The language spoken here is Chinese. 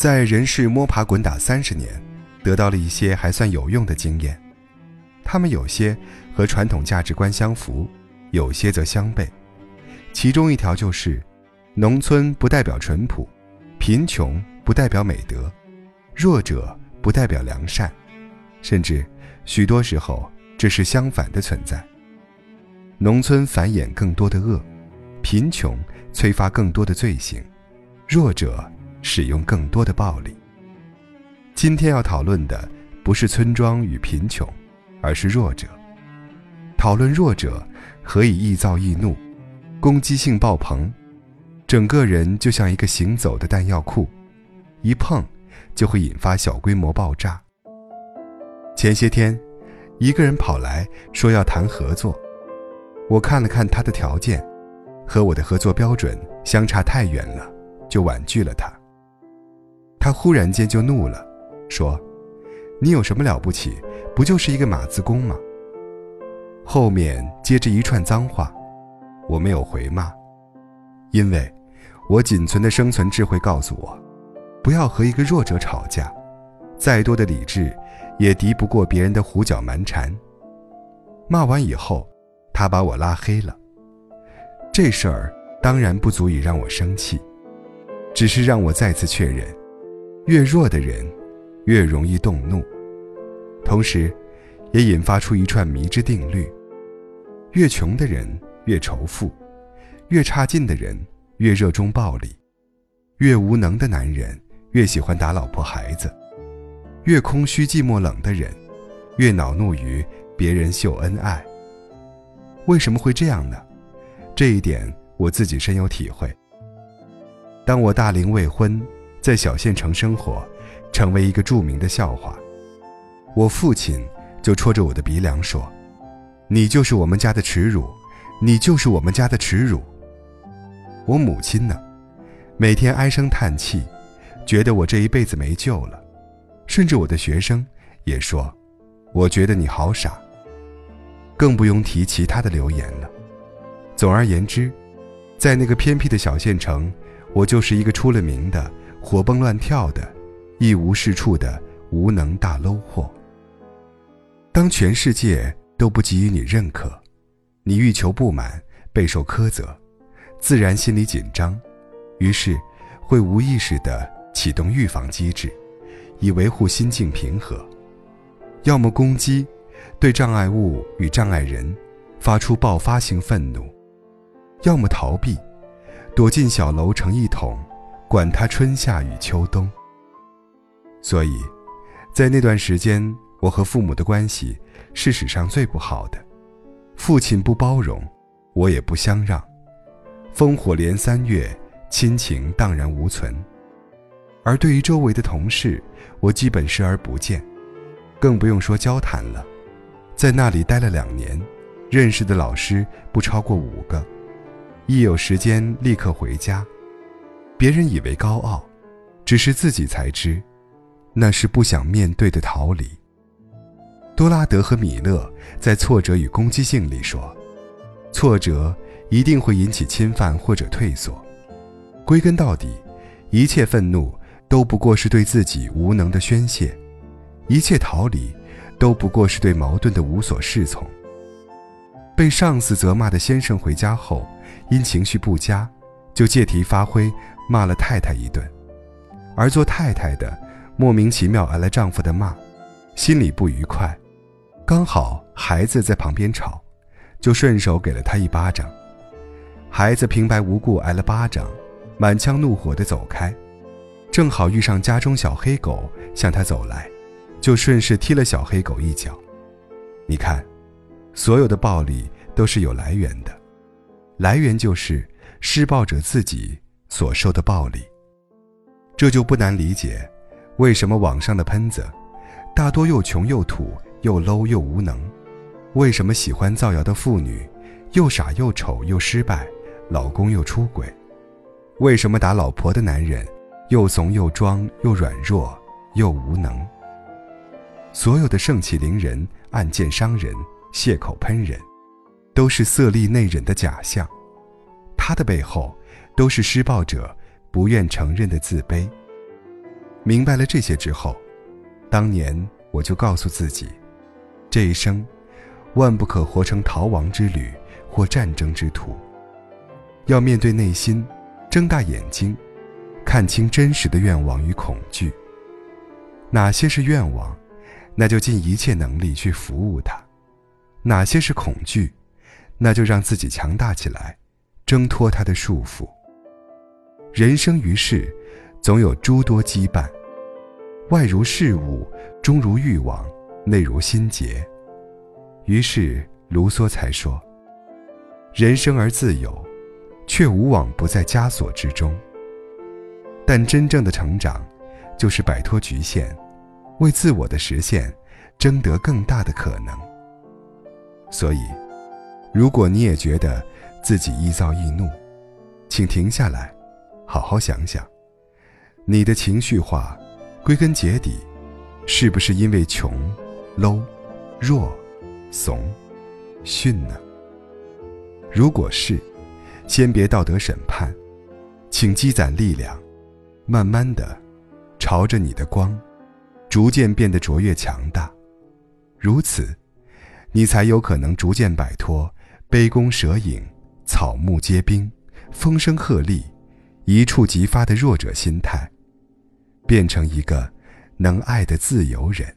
在人世摸爬滚打三十年，得到了一些还算有用的经验。他们有些和传统价值观相符，有些则相悖。其中一条就是：农村不代表淳朴，贫穷不代表美德，弱者不代表良善，甚至许多时候这是相反的存在。农村繁衍更多的恶，贫穷催发更多的罪行，弱者。使用更多的暴力。今天要讨论的不是村庄与贫穷，而是弱者。讨论弱者何以易躁易怒，攻击性爆棚，整个人就像一个行走的弹药库，一碰就会引发小规模爆炸。前些天，一个人跑来说要谈合作，我看了看他的条件，和我的合作标准相差太远了，就婉拒了他。他忽然间就怒了，说：“你有什么了不起？不就是一个码字工吗？”后面接着一串脏话，我没有回骂，因为，我仅存的生存智慧告诉我，不要和一个弱者吵架，再多的理智，也敌不过别人的胡搅蛮缠。骂完以后，他把我拉黑了。这事儿当然不足以让我生气，只是让我再次确认。越弱的人，越容易动怒，同时，也引发出一串迷之定律：越穷的人越仇富，越差劲的人越热衷暴力，越无能的男人越喜欢打老婆孩子，越空虚寂寞冷的人，越恼怒于别人秀恩爱。为什么会这样呢？这一点我自己深有体会。当我大龄未婚。在小县城生活，成为一个著名的笑话。我父亲就戳着我的鼻梁说：“你就是我们家的耻辱，你就是我们家的耻辱。”我母亲呢，每天唉声叹气，觉得我这一辈子没救了。甚至我的学生也说：“我觉得你好傻。”更不用提其他的留言了。总而言之，在那个偏僻的小县城，我就是一个出了名的。活蹦乱跳的，一无是处的无能大 low 货。当全世界都不给予你认可，你欲求不满，备受苛责，自然心里紧张，于是会无意识地启动预防机制，以维护心境平和。要么攻击，对障碍物与障碍人发出爆发性愤怒；要么逃避，躲进小楼成一统。管他春夏与秋冬。所以，在那段时间，我和父母的关系是史上最不好的。父亲不包容，我也不相让，烽火连三月，亲情荡然无存。而对于周围的同事，我基本视而不见，更不用说交谈了。在那里待了两年，认识的老师不超过五个，一有时间立刻回家。别人以为高傲，只是自己才知，那是不想面对的逃离。多拉德和米勒在《挫折与攻击性》里说，挫折一定会引起侵犯或者退缩。归根到底，一切愤怒都不过是对自己无能的宣泄，一切逃离都不过是对矛盾的无所适从。被上司责骂的先生回家后，因情绪不佳，就借题发挥。骂了太太一顿，而做太太的莫名其妙挨了丈夫的骂，心里不愉快。刚好孩子在旁边吵，就顺手给了他一巴掌。孩子平白无故挨了巴掌，满腔怒火的走开，正好遇上家中小黑狗向他走来，就顺势踢了小黑狗一脚。你看，所有的暴力都是有来源的，来源就是施暴者自己。所受的暴力，这就不难理解，为什么网上的喷子，大多又穷又土又 low 又无能；为什么喜欢造谣的妇女，又傻又丑又失败，老公又出轨；为什么打老婆的男人，又怂又装又软弱又无能。所有的盛气凌人、暗箭伤人、血口喷人，都是色厉内荏的假象，他的背后。都是施暴者不愿承认的自卑。明白了这些之后，当年我就告诉自己，这一生，万不可活成逃亡之旅或战争之徒。要面对内心，睁大眼睛，看清真实的愿望与恐惧。哪些是愿望，那就尽一切能力去服务它；哪些是恐惧，那就让自己强大起来，挣脱它的束缚。人生于世，总有诸多羁绊，外如事物，中如欲望，内如心结。于是卢梭才说：“人生而自由，却无往不在枷锁之中。”但真正的成长，就是摆脱局限，为自我的实现，争得更大的可能。所以，如果你也觉得自己易躁易怒，请停下来。好好想想，你的情绪化，归根结底，是不是因为穷、low、弱、怂、逊呢？如果是，先别道德审判，请积攒力量，慢慢的，朝着你的光，逐渐变得卓越强大。如此，你才有可能逐渐摆脱杯弓蛇影、草木皆兵、风声鹤唳。一触即发的弱者心态，变成一个能爱的自由人。